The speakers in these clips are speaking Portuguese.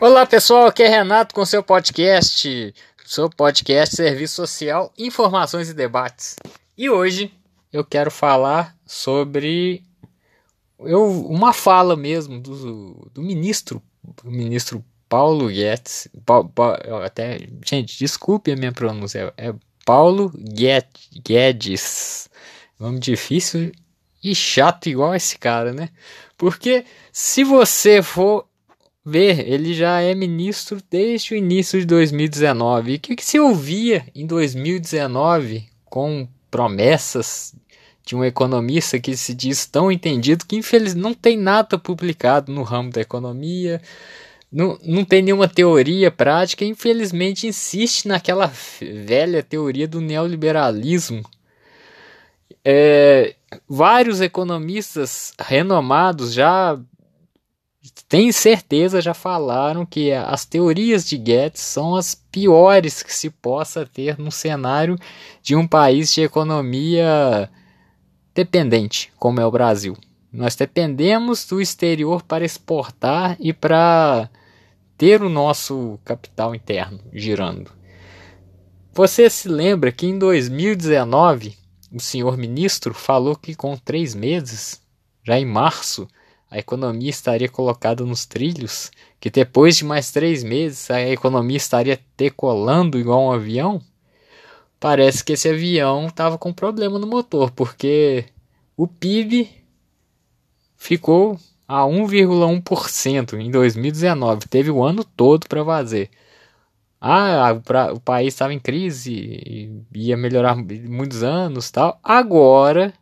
Olá pessoal, aqui é Renato com seu podcast, seu podcast Serviço Social, Informações e Debates. E hoje eu quero falar sobre eu, uma fala mesmo do, do ministro, do ministro Paulo Guedes. Pa, pa, até, gente, desculpe a minha pronúncia, é Paulo Guedes. Nome difícil e chato igual esse cara, né? Porque se você for ver, ele já é ministro desde o início de 2019. E o que, que se ouvia em 2019 com promessas de um economista que se diz tão entendido que infelizmente não tem nada publicado no ramo da economia, não, não tem nenhuma teoria prática, infelizmente insiste naquela velha teoria do neoliberalismo. É, vários economistas renomados já tem certeza já falaram que as teorias de Guedes são as piores que se possa ter no cenário de um país de economia dependente, como é o Brasil. Nós dependemos do exterior para exportar e para ter o nosso capital interno girando. Você se lembra que em 2019 o senhor ministro falou que com três meses, já em março, a economia estaria colocada nos trilhos, que depois de mais três meses a economia estaria decolando igual um avião, parece que esse avião estava com problema no motor, porque o PIB ficou a 1,1% em 2019, teve o ano todo para fazer. Ah, o país estava em crise, ia melhorar muitos anos, tal. Agora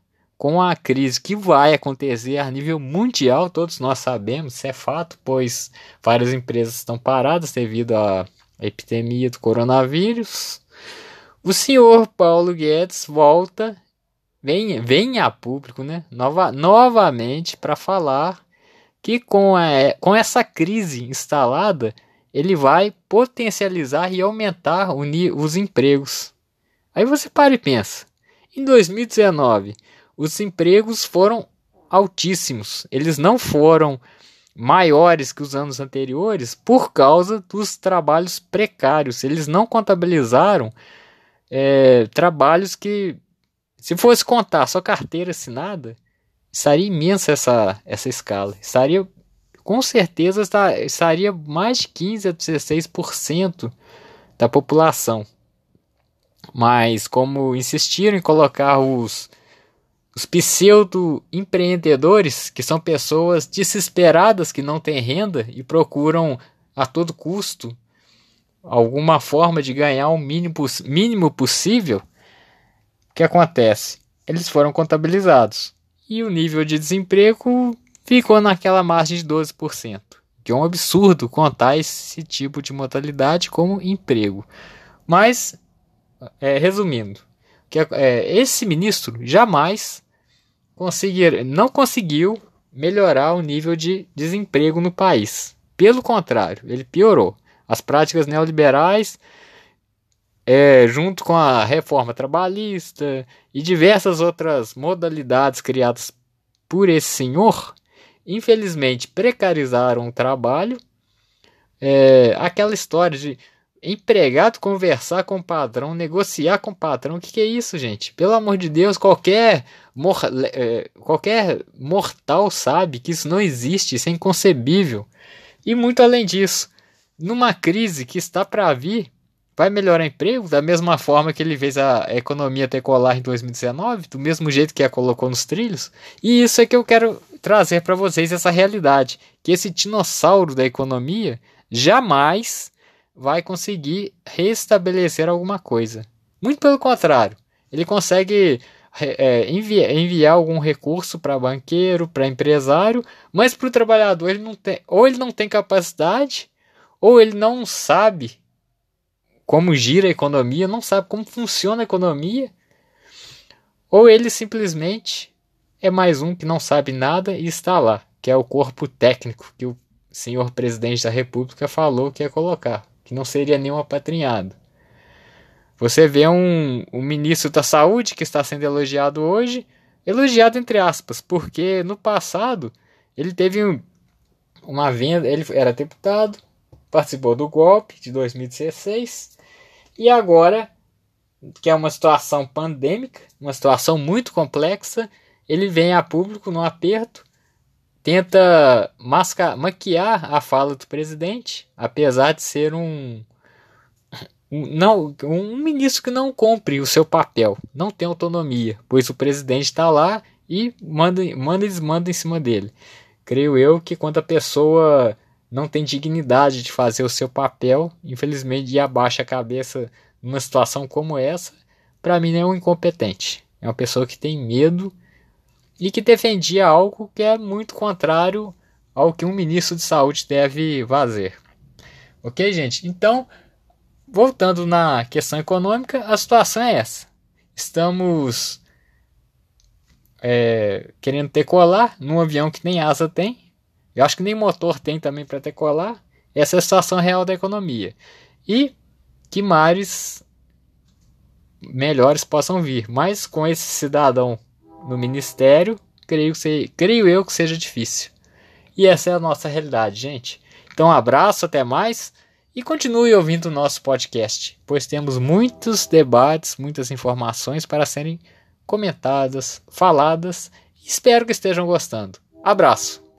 com a crise que vai acontecer a nível mundial, todos nós sabemos, isso é fato, pois várias empresas estão paradas devido à epidemia do coronavírus. O senhor Paulo Guedes volta, vem, vem a público, né, nova, novamente para falar que com, a, com essa crise instalada, ele vai potencializar e aumentar os empregos. Aí você para e pensa, em 2019 os empregos foram altíssimos. Eles não foram maiores que os anos anteriores por causa dos trabalhos precários. Eles não contabilizaram é, trabalhos que, se fosse contar só carteira assinada, estaria imensa essa, essa escala. Estaria, com certeza, estaria mais de 15 a 16% da população. Mas, como insistiram em colocar os os pseudo-empreendedores, que são pessoas desesperadas que não têm renda e procuram a todo custo alguma forma de ganhar o mínimo, mínimo possível, o que acontece? Eles foram contabilizados e o nível de desemprego ficou naquela margem de 12%, que é um absurdo contar esse tipo de modalidade como emprego. Mas, é, resumindo, que é, esse ministro jamais conseguir, não conseguiu melhorar o nível de desemprego no país. Pelo contrário, ele piorou. As práticas neoliberais, é, junto com a reforma trabalhista e diversas outras modalidades criadas por esse senhor, infelizmente precarizaram o trabalho. É, aquela história de empregado conversar com o patrão, negociar com o patrão. O que, que é isso, gente? Pelo amor de Deus, qualquer, mor é, qualquer mortal sabe que isso não existe, isso é inconcebível. E muito além disso, numa crise que está para vir, vai melhorar emprego da mesma forma que ele fez a economia decolar em 2019, do mesmo jeito que a colocou nos trilhos. E isso é que eu quero trazer para vocês essa realidade, que esse dinossauro da economia jamais vai conseguir restabelecer alguma coisa. Muito pelo contrário, ele consegue é, enviar, enviar algum recurso para banqueiro, para empresário, mas para o trabalhador ele não tem, ou ele não tem capacidade, ou ele não sabe como gira a economia, não sabe como funciona a economia, ou ele simplesmente é mais um que não sabe nada e está lá, que é o corpo técnico que o senhor presidente da República falou que ia colocar que não seria nenhum apatrinhado. Você vê um, um ministro da Saúde que está sendo elogiado hoje, elogiado entre aspas, porque no passado ele teve um, uma venda, ele era deputado, participou do golpe de 2016 e agora, que é uma situação pandêmica, uma situação muito complexa, ele vem a público no aperto, tenta masca maquiar a fala do presidente, apesar de ser um, um, não, um ministro que não cumpre o seu papel, não tem autonomia, pois o presidente está lá e manda, manda eles mandam em cima dele. Creio eu que quando a pessoa não tem dignidade de fazer o seu papel, infelizmente, e abaixa a cabeça numa situação como essa, para mim é um incompetente. É uma pessoa que tem medo e que defendia algo que é muito contrário ao que um ministro de saúde deve fazer. Ok, gente? Então, voltando na questão econômica, a situação é essa. Estamos é, querendo decolar num avião que nem asa tem, eu acho que nem motor tem também para decolar. Essa é a situação real da economia. E que mares melhores possam vir. Mas com esse cidadão no ministério, creio, que, creio eu que seja difícil. E essa é a nossa realidade, gente. Então, um abraço, até mais. E continue ouvindo o nosso podcast, pois temos muitos debates, muitas informações para serem comentadas, faladas. Espero que estejam gostando. Abraço!